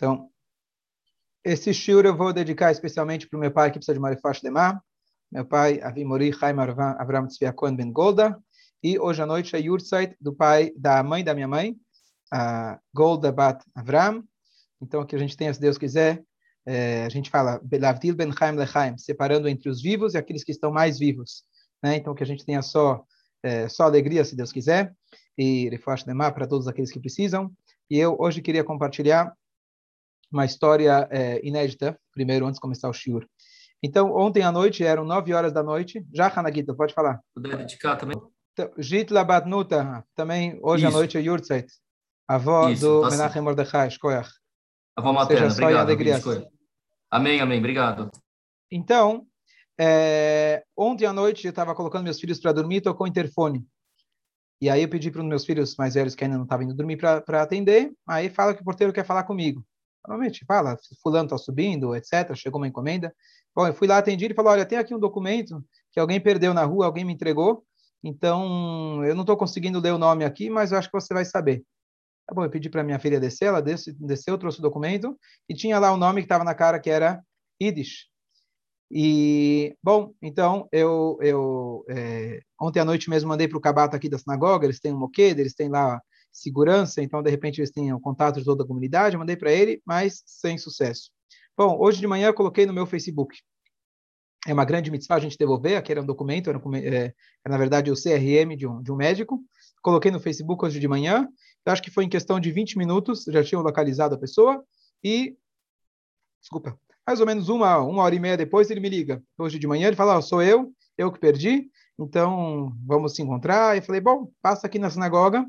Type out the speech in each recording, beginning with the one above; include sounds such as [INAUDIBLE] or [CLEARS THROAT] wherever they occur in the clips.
Então, esse shiur eu vou dedicar especialmente para o meu pai que precisa de Marifash Lemar, meu pai Avimori Chaim Avram Tzviakon Ben Golda, e hoje à noite é Yurtzeit do pai, da mãe da minha mãe, Golda Bat Avram. Então, que a gente tenha, se Deus quiser, é, a gente fala Belavdil Ben Chaim Lechaim, separando entre os vivos e aqueles que estão mais vivos. Né? Então, que a gente tenha só, é, só alegria, se Deus quiser, e Refuash Lemar para todos aqueles que precisam. E eu hoje queria compartilhar uma história é, inédita, primeiro, antes de começar o shiur. Então, ontem à nonoite, eram nove horas da noite. Já, Hanagita, pode falar. Puder dedicar também? Então, Jitla Batnuta, também hoje Isso. à noite é Yurtzeit, avó Isso, do tá Menachem Mordechai, Shkoyach. Avó materna, Seja obrigado. Alegria. Amém, amém, obrigado. Então, é, ontem à noite eu estava colocando meus filhos para dormir, tocou o interfone. E aí eu pedi para os meus filhos mais velhos que ainda não estavam indo dormir para atender. Aí fala que o porteiro quer falar comigo. Normalmente fala, fulano está subindo, etc. Chegou uma encomenda. Bom, eu fui lá, atendi, ele falou, olha, tem aqui um documento que alguém perdeu na rua, alguém me entregou, então eu não estou conseguindo ler o nome aqui, mas eu acho que você vai saber. Tá bom, eu pedi para minha filha descer, ela desce, desceu, trouxe o documento, e tinha lá o nome que estava na cara, que era Yiddish. E, bom, então, eu, eu é, ontem à noite mesmo mandei para o Cabata aqui da sinagoga, eles têm um moqueda, eles têm lá segurança, então, de repente, eles o contato de toda a comunidade, mandei para ele, mas sem sucesso. Bom, hoje de manhã eu coloquei no meu Facebook. É uma grande mitzvah a gente devolver, aqui era um documento, era, um, é, na verdade o CRM de um, de um médico. Coloquei no Facebook hoje de manhã, eu acho que foi em questão de 20 minutos, já tinham localizado a pessoa, e, desculpa, mais ou menos uma, uma hora e meia depois ele me liga. Hoje de manhã ele fala, oh, sou eu, eu que perdi, então vamos se encontrar. E falei, bom, passa aqui na sinagoga,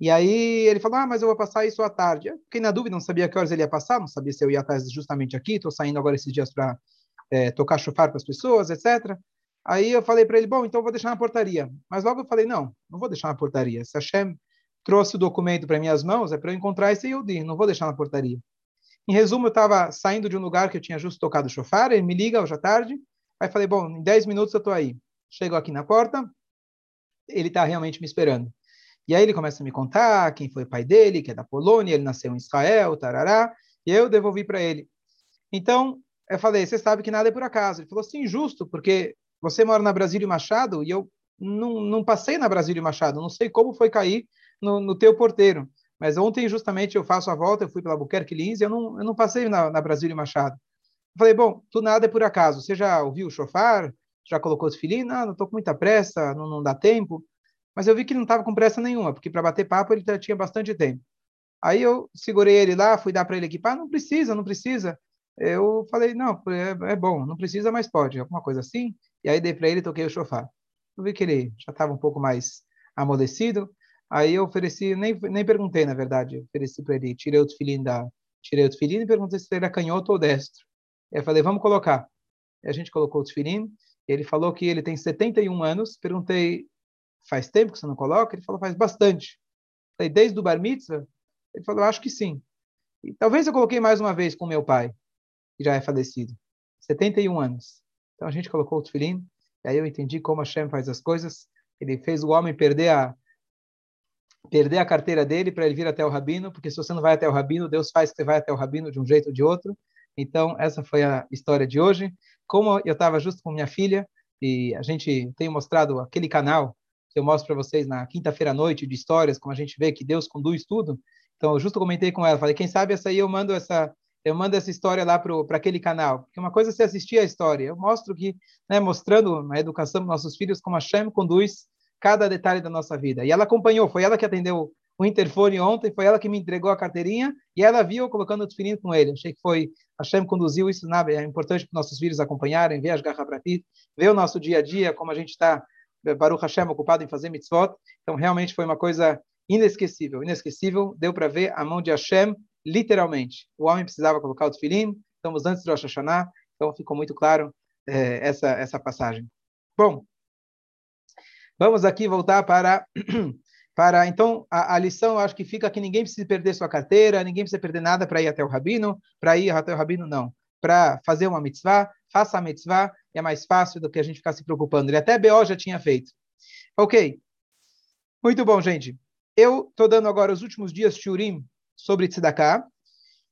e aí ele falou, ah, mas eu vou passar isso à tarde. Eu fiquei na dúvida, não sabia que horas ele ia passar, não sabia se eu ia estar justamente aqui, estou saindo agora esses dias para é, tocar chofar para as pessoas, etc. Aí eu falei para ele, bom, então vou deixar na portaria. Mas logo eu falei, não, não vou deixar na portaria. Se Hashem trouxe o documento para minhas mãos, é para eu encontrar esse Yudi, não vou deixar na portaria. Em resumo, eu estava saindo de um lugar que eu tinha justo tocado chofar, ele me liga hoje à tarde, aí falei, bom, em 10 minutos eu estou aí. Chego aqui na porta, ele está realmente me esperando. E aí ele começa a me contar quem foi o pai dele, que é da Polônia, ele nasceu em Israel, tarará, e eu devolvi para ele. Então, eu falei, você sabe que nada é por acaso. Ele falou, sim, justo, porque você mora na Brasília Machado e eu não, não passei na Brasília Machado, não sei como foi cair no, no teu porteiro. Mas ontem, justamente, eu faço a volta, eu fui pela Albuquerque Lins e eu não, eu não passei na, na Brasília Machado. Eu falei, bom, tu nada é por acaso. Você já ouviu o chofar? Já colocou os filhinhos? Não, não estou com muita pressa, não, não dá tempo. Mas eu vi que ele não estava com pressa nenhuma, porque para bater papo ele tinha bastante tempo. Aí eu segurei ele lá, fui dar para ele equipar, não precisa, não precisa. Eu falei, não, é, é, bom, não precisa, mas pode, alguma coisa assim. E aí dei para ele, toquei o chofar. Eu vi que ele já estava um pouco mais amolecido. Aí eu ofereci, nem, nem perguntei, na verdade, ofereci para ele, tirei o filhinho da, tirei o filhinho e perguntei se ele era canhoto ou destro. Eu falei, vamos colocar. E a gente colocou o filhinho. Ele falou que ele tem 71 anos. Perguntei, faz tempo que você não coloca? Ele falou, faz bastante. Falei, desde o bar mitzvah? Ele falou, acho que sim. E talvez eu coloquei mais uma vez com meu pai, que já é falecido. 71 anos. Então a gente colocou o tefilim, e aí eu entendi como Hashem faz as coisas. Ele fez o homem perder a perder a carteira dele para ele vir até o rabino, porque se você não vai até o rabino, Deus faz que você vai até o rabino de um jeito ou de outro. Então, essa foi a história de hoje. Como eu estava justo com minha filha, e a gente tem mostrado aquele canal eu mostro para vocês na quinta-feira à noite de histórias, como a gente vê que Deus conduz tudo. Então, eu justo comentei com ela, falei, quem sabe essa aí eu mando essa eu mando essa história lá para aquele canal. Porque uma coisa é você assistir a história, eu mostro que, né, mostrando na educação dos nossos filhos como a Shem conduz cada detalhe da nossa vida. E ela acompanhou, foi ela que atendeu o interfone ontem, foi ela que me entregou a carteirinha e ela viu colocando o tefilim com ele. Achei que foi, a Shem conduziu isso, na, é importante para nossos filhos acompanharem, ver as garras para ti, ver o nosso dia a dia, como a gente está Baruch Hashem ocupado em fazer mitzvot. Então, realmente foi uma coisa inesquecível. Inesquecível, deu para ver a mão de Hashem, literalmente. O homem precisava colocar o tefilim, estamos antes do Rosh Hashanah, então ficou muito claro é, essa, essa passagem. Bom, vamos aqui voltar para... [CLEARS THROAT] para então, a, a lição, acho que fica que ninguém precisa perder sua carteira, ninguém precisa perder nada para ir até o rabino, para ir até o rabino, não. Para fazer uma mitzvah, faça a mitzvah, é mais fácil do que a gente ficar se preocupando. Ele até BO já tinha feito. Ok. Muito bom, gente. Eu estou dando agora os últimos dias Shurim sobre Tzedakah.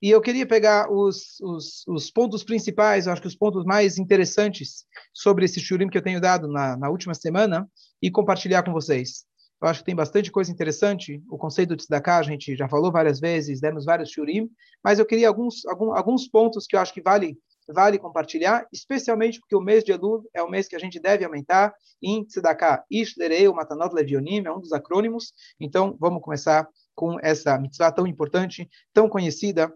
E eu queria pegar os, os, os pontos principais, acho que os pontos mais interessantes sobre esse shurim que eu tenho dado na, na última semana e compartilhar com vocês. Eu acho que tem bastante coisa interessante. O conceito de tzedakah a gente já falou várias vezes, demos vários shurim, mas eu queria alguns, alguns, alguns pontos que eu acho que vale vale compartilhar, especialmente porque o mês de Elul é o mês que a gente deve aumentar em tzedakah. Ish lerei, o matanot levionim, é um dos acrônimos. Então, vamos começar com essa mitzvah tão importante, tão conhecida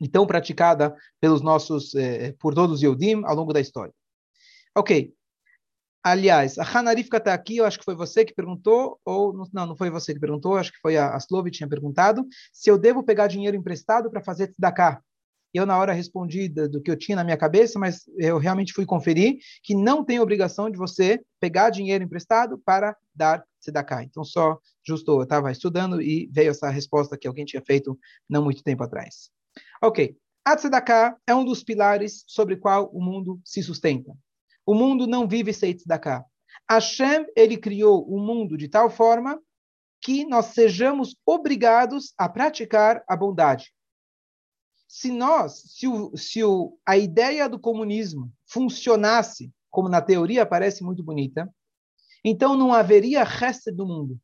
e tão praticada pelos nossos, eh, por todos os Yodim ao longo da história. Ok. Aliás, a Hanarif está aqui, eu acho que foi você que perguntou, ou não, não foi você que perguntou, acho que foi a, a Slovi que tinha perguntado, se eu devo pegar dinheiro emprestado para fazer tzedakah. Eu, na hora, respondi do, que eu tinha na minha cabeça, mas eu realmente fui conferir que não tem obrigação de você pegar dinheiro emprestado para dar tzedakah. Então, só justo eu estava estudando e veio essa resposta que alguém tinha feito não muito tempo atrás. Ok. A tzedakah é um dos pilares sobre o qual o mundo se sustenta. O mundo não vive sem tzedakah. Hashem, ele criou o mundo de tal forma que nós sejamos obrigados a praticar a bondade. Se nós, se, o, se o, a ideia do comunismo funcionasse como na teoria parece muito bonita, então não haveria Hesed no mundo.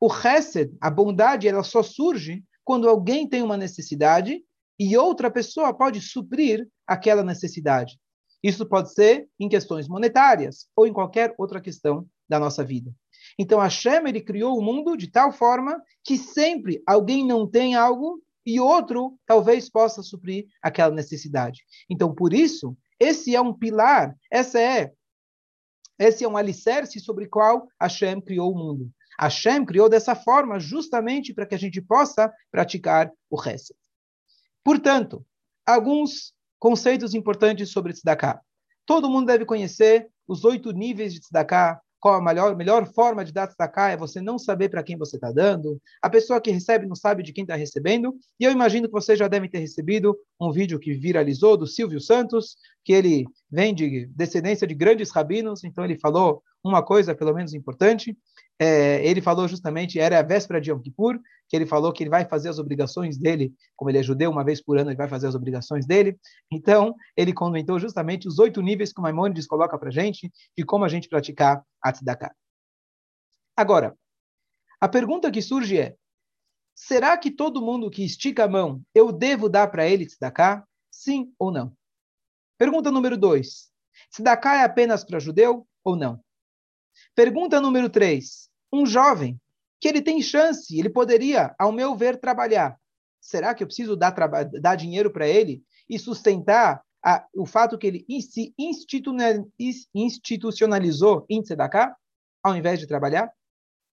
O Hesed, a bondade, ela só surge quando alguém tem uma necessidade e outra pessoa pode suprir aquela necessidade. Isso pode ser em questões monetárias ou em qualquer outra questão da nossa vida. Então, Hashem, ele criou o mundo de tal forma que sempre alguém não tem algo e outro talvez possa suprir aquela necessidade. Então, por isso, esse é um pilar, essa é esse é um alicerce sobre o qual Hashem criou o mundo. Hashem criou dessa forma justamente para que a gente possa praticar o resto. Portanto, alguns conceitos importantes sobre tzedakah. Todo mundo deve conhecer os oito níveis de tzedakah, qual a melhor, melhor forma de dar destacar é você não saber para quem você está dando. A pessoa que recebe não sabe de quem está recebendo. E eu imagino que você já deve ter recebido um vídeo que viralizou do Silvio Santos, que ele vem de descendência de grandes rabinos, então ele falou uma coisa pelo menos importante. É, ele falou justamente, era a véspera de Yom Kippur, que ele falou que ele vai fazer as obrigações dele, como ele é judeu, uma vez por ano ele vai fazer as obrigações dele. Então, ele comentou justamente os oito níveis que o Maimonides coloca para a gente de como a gente praticar a tzedakah. Agora, a pergunta que surge é, será que todo mundo que estica a mão, eu devo dar para ele tzedakah? Sim ou não? Pergunta número dois, tzedakah é apenas para judeu ou não? Pergunta número três, um jovem que ele tem chance, ele poderia, ao meu ver, trabalhar. Será que eu preciso dar, dar dinheiro para ele e sustentar a, o fato que ele se institucionalizou em Tzedakah, ao invés de trabalhar?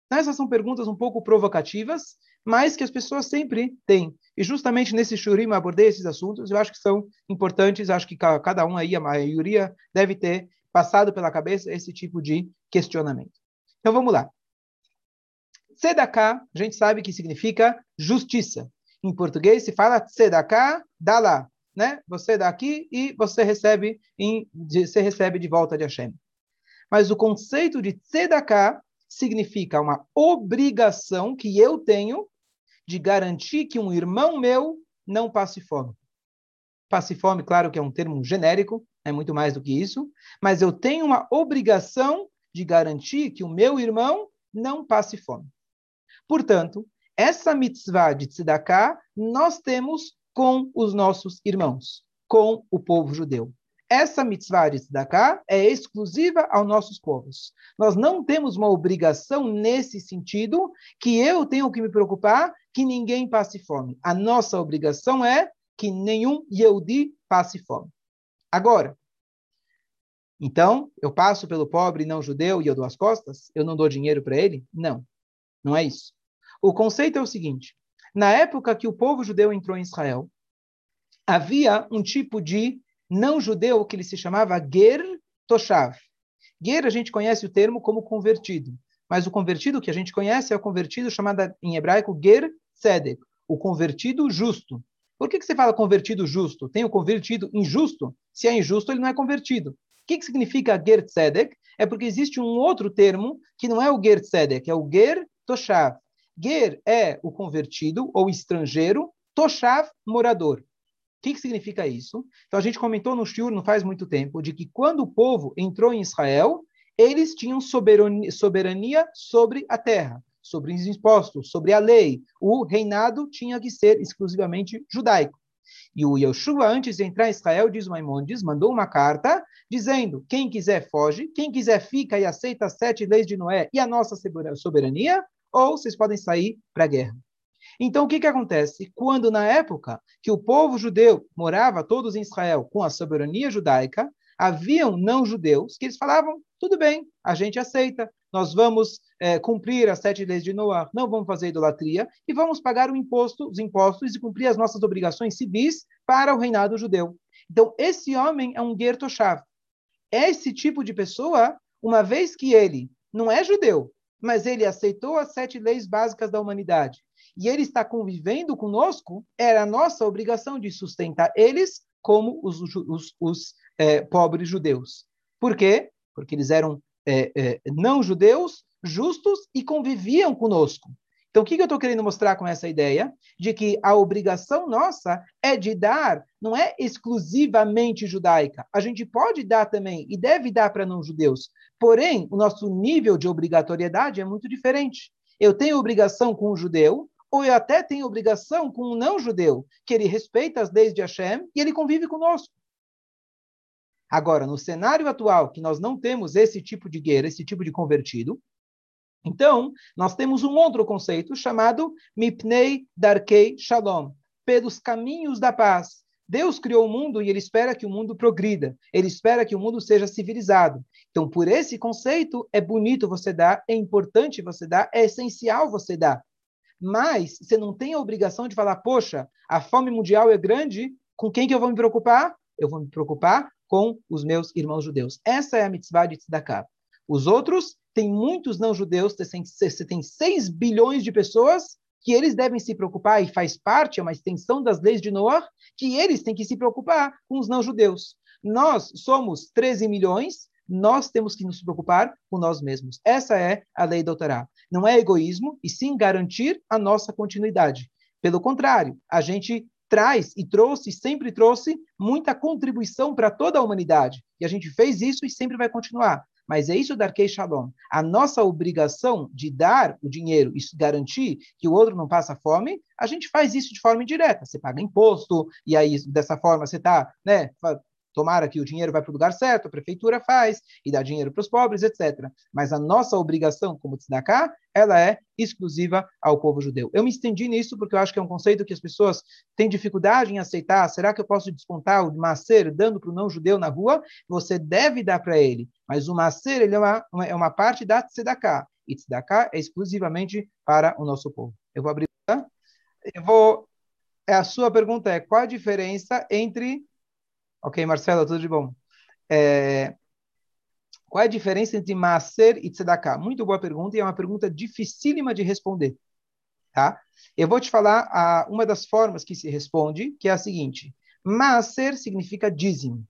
Então, essas são perguntas um pouco provocativas, mas que as pessoas sempre têm. E justamente nesse shurim eu abordei esses assuntos, eu acho que são importantes, acho que cada um aí, a maioria, deve ter passado pela cabeça esse tipo de questionamento. Então vamos lá. Tzedakah, a gente sabe que significa justiça. Em português se fala tzedakah, dá lá. Né? Você dá aqui e você recebe, em, você recebe de volta de Hashem. Mas o conceito de tzedakah significa uma obrigação que eu tenho de garantir que um irmão meu não passe fome. Passe fome, claro que é um termo genérico, é muito mais do que isso, mas eu tenho uma obrigação de garantir que o meu irmão não passe fome. Portanto, essa mitzvah de tzedakah nós temos com os nossos irmãos, com o povo judeu. Essa mitzvah de tzedakah é exclusiva aos nossos povos. Nós não temos uma obrigação nesse sentido que eu tenho que me preocupar que ninguém passe fome. A nossa obrigação é que nenhum Yehudi passe fome. Agora, então, eu passo pelo pobre não judeu e eu dou as costas? Eu não dou dinheiro para ele? Não, não é isso. O conceito é o seguinte: na época que o povo judeu entrou em Israel, havia um tipo de não judeu que ele se chamava Ger Toshav. Ger, a gente conhece o termo como convertido, mas o convertido que a gente conhece é o convertido chamado em hebraico Ger Tzedek, o convertido justo. Por que, que você fala convertido justo? Tem o convertido injusto? Se é injusto, ele não é convertido. O que, que significa Ger Tzedek? É porque existe um outro termo que não é o Ger Tzedek, é o Ger Toshav. Ger é o convertido ou estrangeiro, Toshav, morador. O que, que significa isso? Então, a gente comentou no Shur, não faz muito tempo, de que quando o povo entrou em Israel, eles tinham soberania, sobre a terra, sobre os impostos, sobre a lei. O reinado tinha que ser exclusivamente judaico. E o Yeshua, antes de entrar em Israel, diz Maimonides, mandou uma carta dizendo: quem quiser foge, quem quiser fica e aceita as sete leis de Noé e a nossa soberania, ou vocês podem sair para a guerra. Então, o que, que acontece? Quando, na época que o povo judeu morava todos em Israel com a soberania judaica, haviam não-judeus que eles falavam: tudo bem, a gente aceita, nós vamos é, cumprir as sete leis de Noé, não vamos fazer idolatria e vamos pagar o imposto, os impostos e cumprir as nossas obrigações civis para o reinado judeu. Então, esse homem é um Gertoshav. Esse tipo de pessoa, uma vez que ele não é judeu, mas ele aceitou as sete leis básicas da humanidade e ele está convivendo conosco, era a nossa obrigação de sustentar eles como os, os, os é, pobres judeus. Por quê? Porque eles eram é, é, não judeus, justos e conviviam conosco. Então, o que, eu estou querendo mostrar com essa ideia? De que a obrigação nossa é de dar, não é exclusivamente judaica. A gente pode dar também e deve dar para não-judeus. Porém, o nosso nível de obrigatoriedade é muito diferente. Eu tenho obrigação com o judeu, ou eu até tenho obrigação com o não-judeu, que ele respeita as leis de Hashem e ele convive conosco. Agora, no cenário atual, que nós não temos esse tipo de guerra, esse tipo de convertido, então, nós temos um outro conceito chamado Mipnei Darkei Shalom, pelos caminhos da paz. Deus criou o mundo e ele espera que o mundo progrida, ele espera que o mundo seja civilizado. Então, por esse conceito, é bonito você dar, é importante você dar, é essencial você dar. Mas você não tem a obrigação de falar, poxa, a fome mundial é grande, com quem que eu vou me preocupar? Eu vou me preocupar com os meus irmãos judeus. Essa é a mitzvah de tzedakah. Os outros, tem muitos não-judeus, você tem 6 bilhões de pessoas que eles devem se preocupar, e faz parte, é uma extensão das leis de Noah, que eles têm que se preocupar com os não-judeus. Nós somos 13 milhões, nós temos que nos preocupar com nós mesmos. Essa é a lei do Torá. Não é egoísmo, e sim garantir a nossa continuidade. Pelo contrário, a gente traz e trouxe, sempre trouxe, muita contribuição para toda a humanidade. E a gente fez isso e sempre vai continuar. Mas é isso dar Shalom. A nossa obrigação de dar o dinheiro e garantir que o outro não passa fome, a gente faz isso de forma indireta. Você paga imposto, e aí dessa forma você está né, Tomara que o dinheiro vai para o lugar certo, a prefeitura faz e dá dinheiro para os pobres, etc. Mas a nossa obrigação como tzedakah, ela é exclusiva ao povo judeu. Eu me estendi nisso porque eu acho que é um conceito que as pessoas têm dificuldade em aceitar. Será que eu posso descontar o macer dando para o não-judeu na rua? Você deve dar para ele. Mas o macer ele é, uma, uma, é uma parte da tzedakah. E tzedakah é exclusivamente para o nosso povo. Eu vou abrir... Tá? Eu vou... A sua pergunta é qual a diferença entre Ok, Marcelo, tudo de bom. É, qual é a diferença entre Maaser e Tzedakah? Muito boa pergunta e é uma pergunta dificílima de responder. Tá? Eu vou te falar a, uma das formas que se responde, que é a seguinte. Maaser significa dízimo.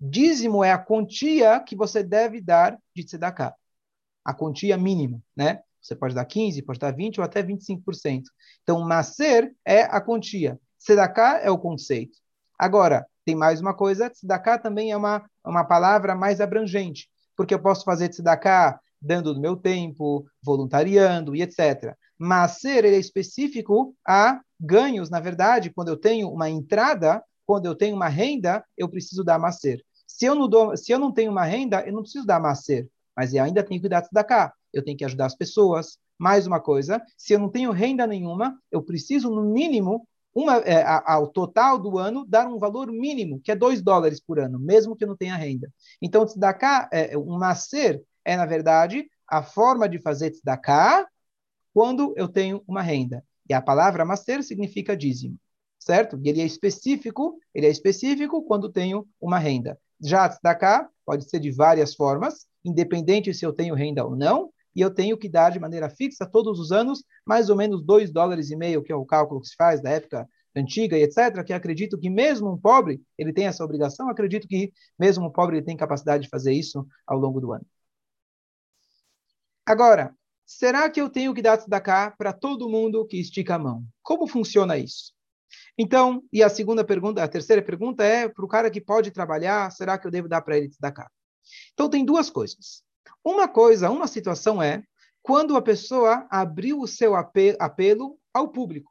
Dízimo é a quantia que você deve dar de Tzedakah. A quantia mínima, né? Você pode dar 15, pode dar 20 ou até 25%. Então, Maaser é a quantia. Tzedakah é o conceito. Agora, tem mais uma coisa, tzedakah também é uma, uma palavra mais abrangente, porque eu posso fazer tzedakah dando do meu tempo, voluntariando e etc. Mas ser ele é específico a ganhos, na verdade, quando eu tenho uma entrada, quando eu tenho uma renda, eu preciso dar macer. Se eu não dou, se eu não tenho uma renda, eu não preciso dar macer, mas eu ainda tenho que dar tzedakah. Eu tenho que ajudar as pessoas. Mais uma coisa, se eu não tenho renda nenhuma, eu preciso no mínimo uma, é, ao total do ano, dar um valor mínimo, que é 2 dólares por ano, mesmo que não tenha renda. Então, tzedakah, é, um macer é, na verdade, a forma de fazer tzedakah quando eu tenho uma renda. E a palavra macer significa dízimo, certo? E ele é específico, ele é específico quando tenho uma renda. Já tzedakah pode ser de várias formas, independente se eu tenho renda ou não, e eu tenho que dar de maneira fixa todos os anos mais ou menos 2 dólares e meio, que é o cálculo que se faz da época antiga e etc., que acredito que mesmo um pobre, ele tem essa obrigação, acredito que mesmo um pobre ele tem capacidade de fazer isso ao longo do ano. Agora, será que eu tenho que dar tzedakah para todo mundo que estica a mão? Como funciona isso? Então, e a segunda pergunta, a terceira pergunta é para o cara que pode trabalhar, será que eu devo dar para ele tzedakah? Então, tem duas coisas. Uma coisa, uma situação é quando a pessoa abriu o seu apelo ao público.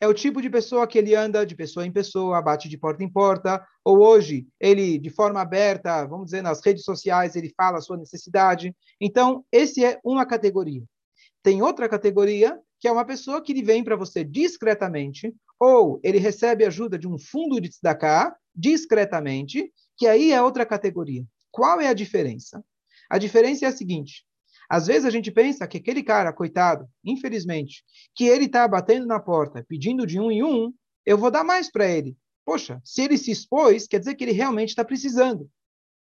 É o tipo de pessoa que ele anda de pessoa em pessoa, bate de porta em porta, ou hoje ele, de forma aberta, vamos dizer, nas redes sociais, ele fala a sua necessidade. Então, esse é uma categoria. Tem outra categoria, que é uma pessoa que ele vem para você discretamente, ou ele recebe ajuda de um fundo de tzedakah, discretamente, que aí é outra categoria. Qual é a diferença? A diferença é a seguinte: às vezes a gente pensa que aquele cara, coitado, infelizmente, que ele está batendo na porta, pedindo de um em um, eu vou dar mais para ele. Poxa, se ele se expôs, quer dizer que ele realmente está precisando.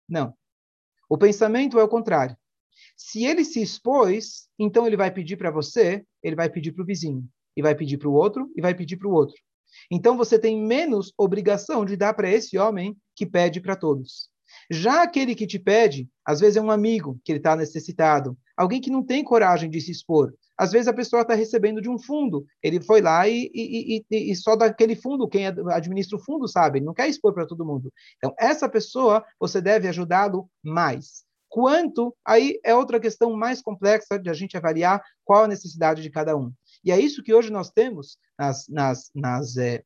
Não. O pensamento é o contrário. Se ele se expôs, então ele vai pedir para você, ele vai pedir para o vizinho, e vai pedir para o outro, e vai pedir para o outro. Então você tem menos obrigação de dar para esse homem que pede para todos. Já aquele que te pede, às vezes é um amigo que ele está necessitado, alguém que não tem coragem de se expor. Às vezes a pessoa está recebendo de um fundo, ele foi lá e, e, e, e, só daquele fundo, quem administra o fundo sabe, ele não quer expor para todo mundo. Então, essa pessoa, você deve ajudá-lo mais. Quanto, aí é outra questão mais complexa de a gente avaliar qual a necessidade de cada um. E é isso que hoje nós temos nas, nas, nas é,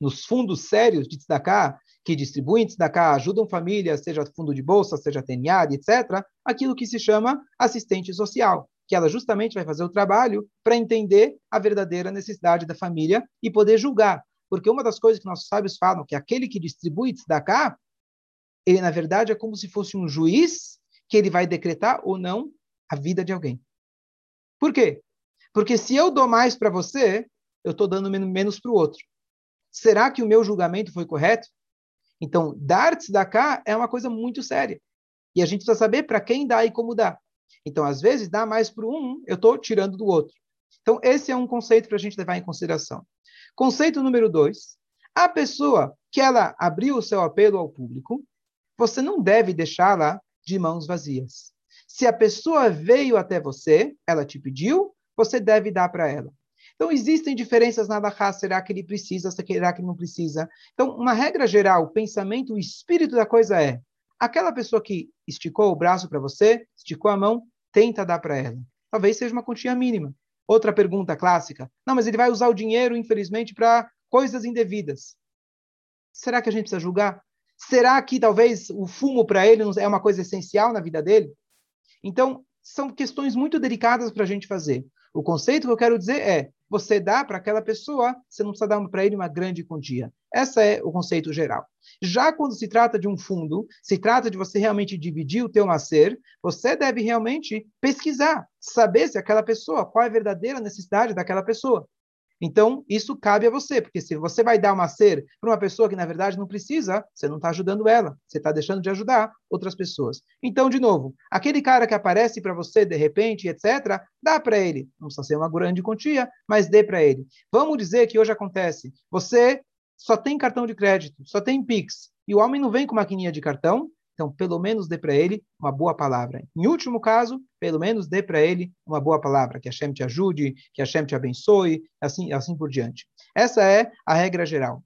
nos fundos sérios de destacar, que distribuem tzedakah, ajudam famílias, seja fundo de bolsa, seja TNAD, etc., aquilo que se chama assistente social, que ela justamente vai fazer o trabalho para entender a verdadeira necessidade da família e poder julgar. Porque uma das coisas que nossos sábios falam, que aquele que distribui tzedakah, ele na verdade é como se fosse um juiz que ele vai decretar ou não a vida de alguém. Por quê? Porque se eu dou mais para você, eu estou dando menos para o outro. Será que o meu julgamento foi correto? Então, dar tzedakah é uma coisa muito séria. E a gente precisa saber para quem dá e como dá. Então, às vezes, dá mais para um, eu estou tirando do outro. Então, esse é um conceito para a gente levar em consideração. Conceito número dois. A pessoa que ela abriu o seu apelo ao público, você não deve deixá-la de mãos vazias. Se a pessoa veio até você, ela te pediu, você deve dar para ela. Então, existem diferenças na Alahá, será que ele precisa, será que ele não precisa? Então, uma regra geral, o pensamento, o espírito da coisa é, aquela pessoa que esticou o braço para você, esticou a mão, tenta dar para ela. Talvez seja uma quantia mínima. Outra pergunta clássica, não, mas ele vai usar o dinheiro, infelizmente, para coisas indevidas. Será que a gente precisa julgar? Será que talvez o fumo para ele é uma coisa essencial na vida dele? Então, são questões muito delicadas para a gente fazer. O conceito que eu quero dizer é: você dá para aquela pessoa, você não precisa dar para ele uma grande quantia. Esse é o conceito geral. Já quando se trata de um fundo, se trata de você realmente dividir o teu nascer, você deve realmente pesquisar, saber se aquela pessoa, qual é a verdadeira necessidade daquela pessoa. Então, isso cabe a você, porque se você vai dar uma ser para uma pessoa que, na verdade, não precisa, você não está ajudando ela, você está deixando de ajudar outras pessoas. Então, de novo, aquele cara que aparece para você de repente, etc., dá para ele. Não precisa ser uma grande quantia, mas dê para ele. Vamos dizer que hoje acontece, você só tem cartão de crédito, só tem Pix, e o homem não vem com maquininha de cartão, então, pelo menos dê para ele uma boa palavra. Em último caso, pelo menos dê para ele uma boa palavra, que a Hashem te ajude, que a Hashem te abençoe, assim, assim por diante. Essa é a regra geral.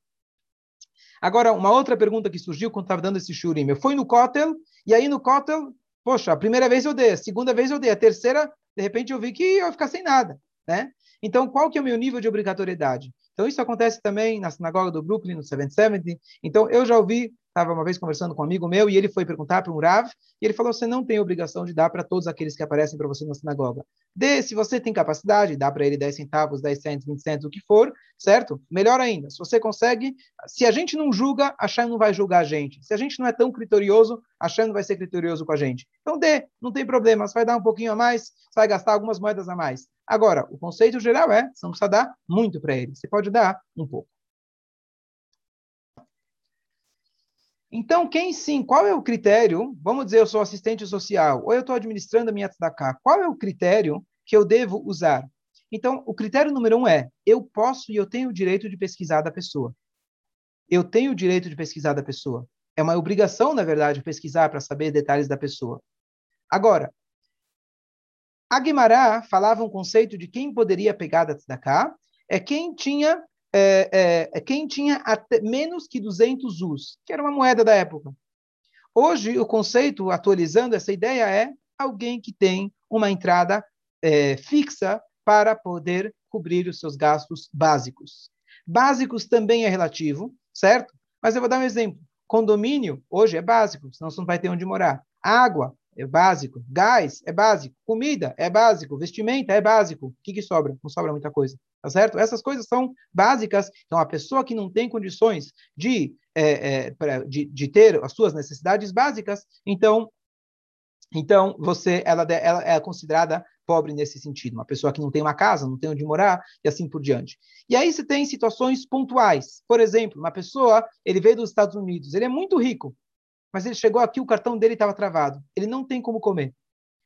Agora, uma outra pergunta que surgiu quando estava dando esse shurim. Eu fui no Kotel, e aí no Kotel, poxa, a primeira vez eu dei, a segunda vez eu dei, a terceira, de repente eu vi que eu ia ficar sem nada, né? Então, qual que é o meu nível de obrigatoriedade? Então, isso acontece também na sinagoga do Brooklyn, no 770. Então, eu já ouvi estava uma vez conversando com um amigo meu e ele foi perguntar para um Rav e ele falou: você não tem obrigação de dar para todos aqueles que aparecem para você na sinagoga. Dê, se você tem capacidade, dá para ele 10 centavos, 10 centos, 20 centos, o que for, certo? Melhor ainda, se você consegue, se a gente não julga, a Shem não vai julgar a gente. Se a gente não é tão criterioso, a Shem não vai ser criterioso com a gente. Então dê, não tem problema, você vai dar um pouquinho a mais, você vai gastar algumas moedas a mais. Agora, o conceito geral é, você não precisa dar muito para ele, você pode dar um pouco. Então, quem sim, qual é o critério? Vamos dizer, eu sou assistente social, ou eu estou administrando a minha tzedakah. Qual é o critério que eu devo usar? Então, o critério número um é, eu posso e eu tenho o direito de pesquisar da pessoa. Eu tenho o direito de pesquisar da pessoa. É uma obrigação, na verdade, pesquisar para saber detalhes da pessoa. Agora, a Guimará falava um conceito de quem poderia pegar da tzedakah, é quem tinha é, é, é, quem tinha até menos que 200 us, que era uma moeda da época. Hoje, o conceito, atualizando essa ideia, é alguém que tem uma entrada é, fixa para poder cobrir os seus gastos básicos. Básicos também é relativo, certo? Mas eu vou dar um exemplo. Condomínio, hoje é básico, senão você não vai ter onde morar. Água, é básico. Gás é básico. Comida é básico. Vestimenta é básico. O que, que sobra? Não sobra muita coisa. Tá certo? Essas coisas são básicas. Então, a pessoa que não tem condições de, é, é, pra, de, de, ter as suas necessidades básicas, então, então você, ela, ela é considerada pobre nesse sentido. Uma pessoa que não tem uma casa, não tem onde morar e assim por diante. E aí você tem situações pontuais. Por exemplo, uma pessoa, ele veio dos Estados Unidos, ele é muito rico, mas ele chegou aqui, o cartão dele estava travado. Ele não tem como comer.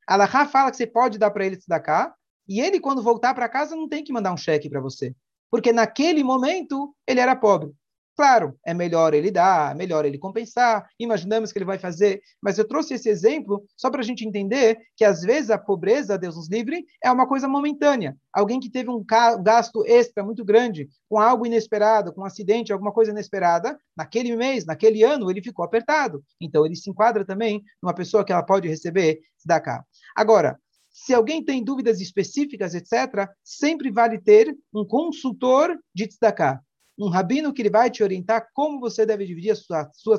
A Allahá fala que você pode dar para ele se cá, e ele, quando voltar para casa, não tem que mandar um cheque para você. Porque naquele momento ele era pobre. Claro, é melhor ele dar, é melhor ele compensar, imaginamos que ele vai fazer, mas eu trouxe esse exemplo só para a gente entender que às vezes a pobreza, Deus nos livre, é uma coisa momentânea. Alguém que teve um gasto extra muito grande com algo inesperado, com um acidente, alguma coisa inesperada, naquele mês, naquele ano, ele ficou apertado. Então ele se enquadra também numa pessoa que ela pode receber da cá. Agora, se alguém tem dúvidas específicas, etc., sempre vale ter um consultor de tzedakah um rabino que ele vai te orientar como você deve dividir a sua, sua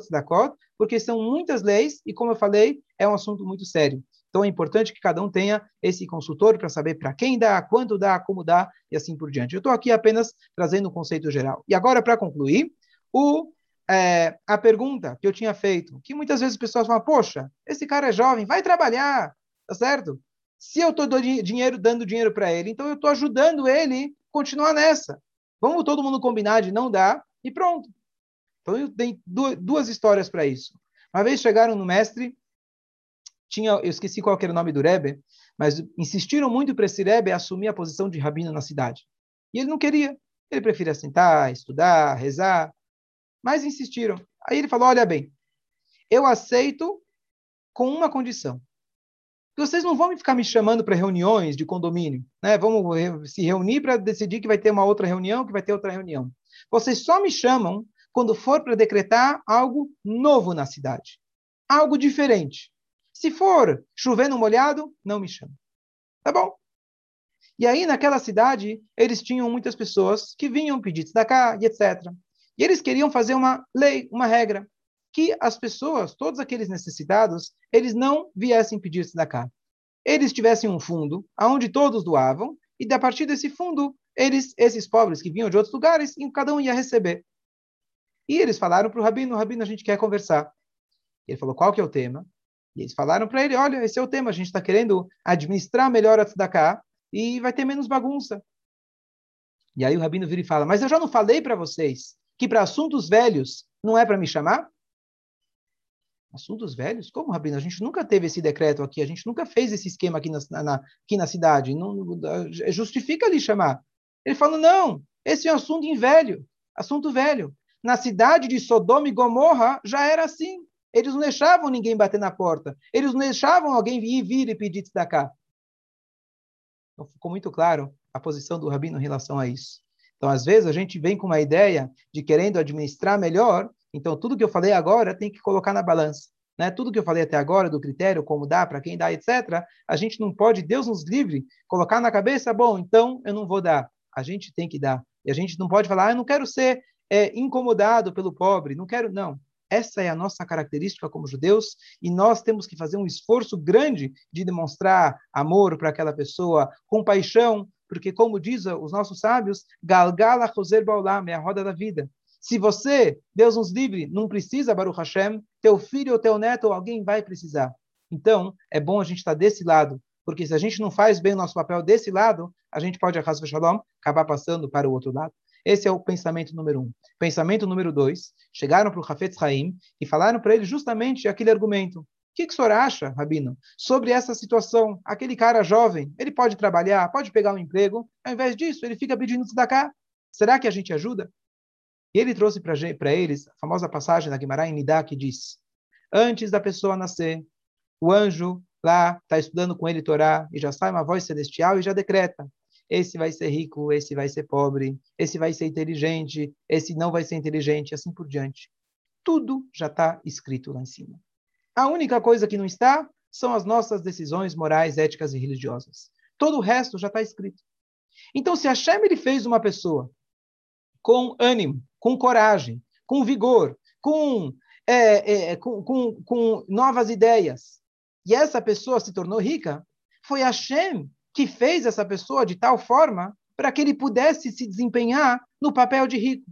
porque são muitas leis e, como eu falei, é um assunto muito sério. Então é importante que cada um tenha esse consultor para saber para quem dá, quanto dá, como dá e assim por diante. Eu estou aqui apenas trazendo um conceito geral. E agora, para concluir, o, é, a pergunta que eu tinha feito, que muitas vezes as pessoas falam, poxa, esse cara é jovem, vai trabalhar, tá certo? Se eu estou dinheiro, dando dinheiro para ele, então eu estou ajudando ele continuar nessa. Vamos todo mundo combinar de não dar e pronto. Então eu tenho duas histórias para isso. Uma vez chegaram no mestre, tinha, eu esqueci qual era o nome do Rebbe, mas insistiram muito para esse Rebbe assumir a posição de rabino na cidade. E ele não queria. Ele preferia sentar, estudar, rezar, mas insistiram. Aí ele falou: Olha bem, eu aceito com uma condição vocês não vão ficar me chamando para reuniões de condomínio, né? Vamos se reunir para decidir que vai ter uma outra reunião, que vai ter outra reunião. Vocês só me chamam quando for para decretar algo novo na cidade, algo diferente. Se for chovendo molhado, não me chama. Tá bom? E aí, naquela cidade, eles tinham muitas pessoas que vinham pedir cá e etc. E eles queriam fazer uma lei, uma regra que as pessoas, todos aqueles necessitados, eles não viessem pedir tzedakah. Eles tivessem um fundo aonde todos doavam e a partir desse fundo, eles, esses pobres que vinham de outros lugares, cada um ia receber. E eles falaram para o rabino, rabino, a gente quer conversar. Ele falou, qual que é o tema? E eles falaram para ele, olha, esse é o tema, a gente está querendo administrar melhor a tzedakah e vai ter menos bagunça. E aí o rabino vira e fala, mas eu já não falei para vocês que para assuntos velhos não é para me chamar? Assuntos velhos? Como, Rabino? A gente nunca teve esse decreto aqui, a gente nunca fez esse esquema aqui na, na aqui na cidade. Não, justifica ali chamar. Ele fala, não, esse é um assunto em velho, assunto velho. Na cidade de Sodoma e Gomorra já era assim. Eles não deixavam ninguém bater na porta. Eles não deixavam alguém vir, e pedir cá. Então, ficou muito claro a posição do Rabino em relação a isso. Então, às vezes, a gente vem com uma ideia de querendo administrar melhor, então, tudo que eu falei agora tem que colocar na balança. Né? Tudo que eu falei até agora, do critério, como dá, para quem dá, etc., a gente não pode, Deus nos livre, colocar na cabeça, bom, então eu não vou dar. A gente tem que dar. E a gente não pode falar, ah, eu não quero ser é, incomodado pelo pobre, não quero, não. Essa é a nossa característica como judeus e nós temos que fazer um esforço grande de demonstrar amor para aquela pessoa, compaixão, porque, como diz os nossos sábios, Galgala Roser Baulam é a roda da vida. Se você, Deus nos livre, não precisa, Baruch Hashem, teu filho ou teu neto alguém vai precisar. Então, é bom a gente estar desse lado, porque se a gente não faz bem o nosso papel desse lado, a gente pode, a Shalom, acabar passando para o outro lado. Esse é o pensamento número um. Pensamento número dois, chegaram para o Hafetz Haim e falaram para ele justamente aquele argumento. O que, que o senhor acha, Rabino, sobre essa situação? Aquele cara jovem, ele pode trabalhar, pode pegar um emprego, ao invés disso, ele fica pedindo cá. Será que a gente ajuda? E ele trouxe para eles a famosa passagem da Guimarães Nidá que diz: Antes da pessoa nascer, o anjo lá está estudando com ele Torá e já sai uma voz celestial e já decreta: esse vai ser rico, esse vai ser pobre, esse vai ser inteligente, esse não vai ser inteligente, assim por diante. Tudo já está escrito lá em cima. A única coisa que não está são as nossas decisões morais, éticas e religiosas. Todo o resto já está escrito. Então, se Hashem ele fez uma pessoa com ânimo, com coragem, com vigor, com, é, é, com, com, com novas ideias, e essa pessoa se tornou rica, foi Hashem que fez essa pessoa de tal forma para que ele pudesse se desempenhar no papel de rico.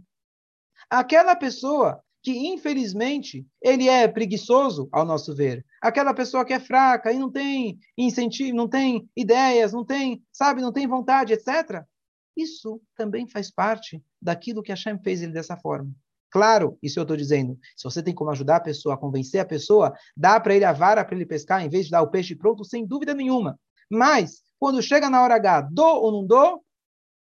Aquela pessoa que, infelizmente, ele é preguiçoso, ao nosso ver. Aquela pessoa que é fraca e não tem incentivo, não tem ideias, não tem, sabe, não tem vontade, etc. Isso também faz parte daquilo que Hashem fez ele dessa forma. Claro, isso eu estou dizendo. Se você tem como ajudar a pessoa a convencer a pessoa, dá para ele a vara para ele pescar em vez de dar o peixe pronto, sem dúvida nenhuma. Mas, quando chega na hora H, dou ou não dou,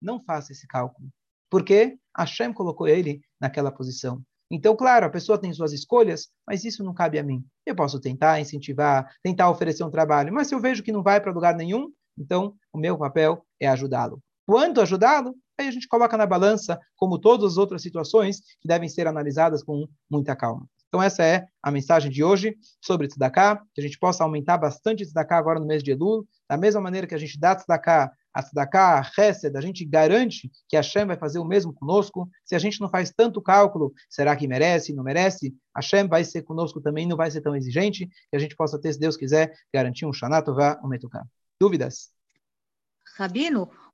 não faça esse cálculo. Porque Hashem colocou ele naquela posição. Então, claro, a pessoa tem suas escolhas, mas isso não cabe a mim. Eu posso tentar incentivar, tentar oferecer um trabalho, mas se eu vejo que não vai para lugar nenhum, então o meu papel é ajudá-lo. Quanto ajudá-lo? Aí a gente coloca na balança, como todas as outras situações que devem ser analisadas com muita calma. Então essa é a mensagem de hoje sobre Tzedakah, que a gente possa aumentar bastante Tzedakah agora no mês de Elul, da mesma maneira que a gente dá Tzedakah, a Tzedakah, a Hesed, a gente garante que a Hashem vai fazer o mesmo conosco. Se a gente não faz tanto cálculo, será que merece, não merece? A Hashem vai ser conosco também, não vai ser tão exigente, que a gente possa ter, se Deus quiser, garantir um Shanatová, um Metukah. Dúvidas? Rabino,